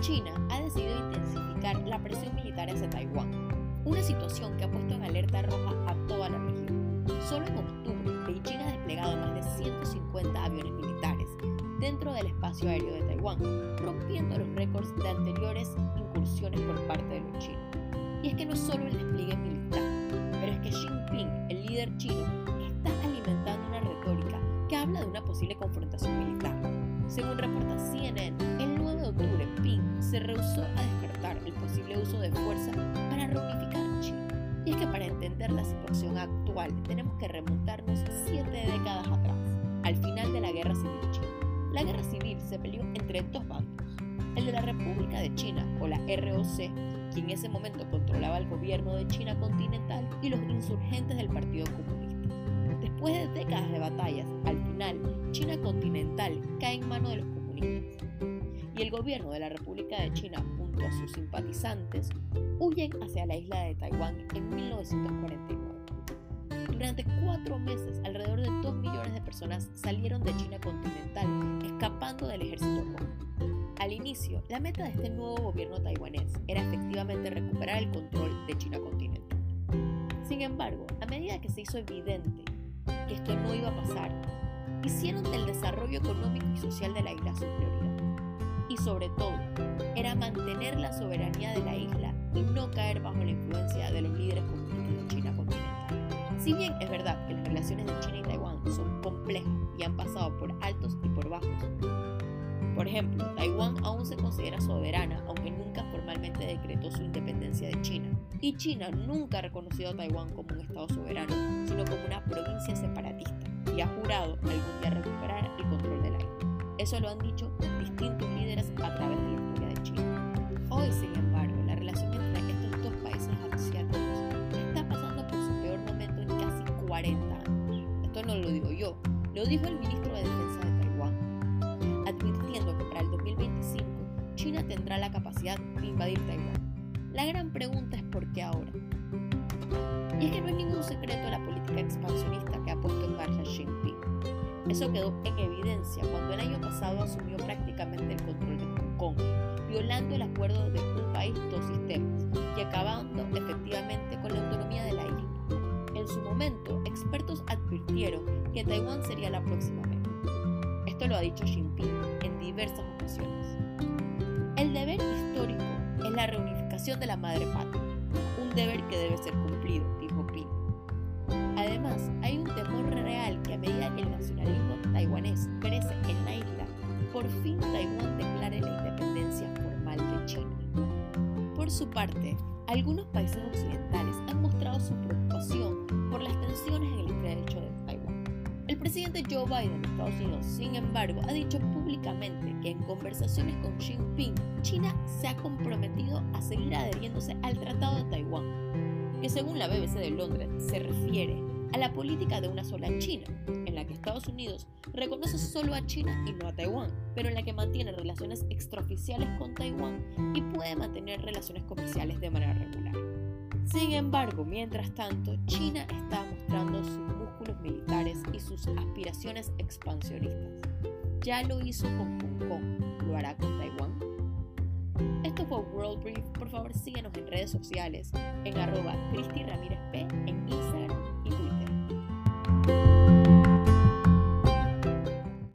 China ha decidido intensificar la presión militar hacia Taiwán, una situación que ha puesto en alerta roja a toda la región. Solo en octubre, Beijing ha desplegado más de 150 aviones militares dentro del espacio aéreo de Taiwán, rompiendo los récords de anteriores incursiones por parte de los chinos. Y es que no es solo el despliegue militar, pero es que Xi Jinping, el líder chino, está alimentando una retórica que habla de una posible confrontación militar. Según reporta CNN, el se rehusó a descartar el posible uso de fuerza para reunificar China. Y es que para entender la situación actual tenemos que remontarnos siete décadas atrás, al final de la Guerra Civil China. La guerra civil se peleó entre dos bandos, el de la República de China o la ROC, quien en ese momento controlaba el gobierno de China continental, y los insurgentes del Partido Comunista. Después de décadas de batallas, al final, China continental cae en manos de los comunistas. Y el gobierno de la República de China, junto a sus simpatizantes, huyen hacia la isla de Taiwán en 1949. Durante cuatro meses, alrededor de 2 millones de personas salieron de China continental, escapando del ejército común. Al inicio, la meta de este nuevo gobierno taiwanés era efectivamente recuperar el control de China continental. Sin embargo, a medida que se hizo evidente que esto no iba a pasar, hicieron del desarrollo económico y social de la isla su prioridad. Y sobre todo, era mantener la soberanía de la isla y no caer bajo la influencia de los líderes comunistas de China continental. Si bien es verdad que las relaciones de China y Taiwán son complejas y han pasado por altos y por bajos, por ejemplo, Taiwán aún se considera soberana, aunque nunca formalmente decretó su independencia de China. Y China nunca ha reconocido a Taiwán como un Estado soberano, sino como una provincia separatista, y ha jurado algún día recuperar el control de. Eso lo han dicho distintos líderes a través de la historia de China. Hoy, sin embargo, la relación entre estos dos países asiáticos está pasando por su peor momento en casi 40 años. Esto no lo digo yo, lo dijo el ministro de Defensa de Taiwán, advirtiendo que para el 2025 China tendrá la capacidad de invadir Taiwán. La gran pregunta es por qué ahora. Y es que no es ningún secreto la política expansionista que ha puesto en marcha Xi Jinping. Eso quedó en evidencia cuando el pasado asumió prácticamente el control de Hong Kong, violando el acuerdo de un país, dos sistemas, y acabando efectivamente con la autonomía de la isla. En su momento, expertos advirtieron que Taiwán sería la próxima meta. Esto lo ha dicho Xi Jinping en diversas ocasiones. El deber histórico es la reunificación de la madre patria, un deber que debe ser cumplido, dijo Ping. Además, por fin Taiwán declare la independencia formal de China. Por su parte, algunos países occidentales han mostrado su preocupación por las tensiones en el estrecho de Taiwán. El presidente Joe Biden de Estados Unidos, sin embargo, ha dicho públicamente que en conversaciones con Xi Jinping, China se ha comprometido a seguir adheriéndose al Tratado de Taiwán, que según la BBC de Londres se refiere a la política de una sola China, en la que Estados Unidos reconoce solo a China y no a Taiwán, pero en la que mantiene relaciones extraoficiales con Taiwán y puede mantener relaciones comerciales de manera regular. Sin embargo, mientras tanto, China está mostrando sus músculos militares y sus aspiraciones expansionistas. Ya lo hizo con Hong Kong, ¿lo hará con Taiwán? Esto fue World Brief, por favor síguenos en redes sociales en arroba Cristi Ramírez P Bye.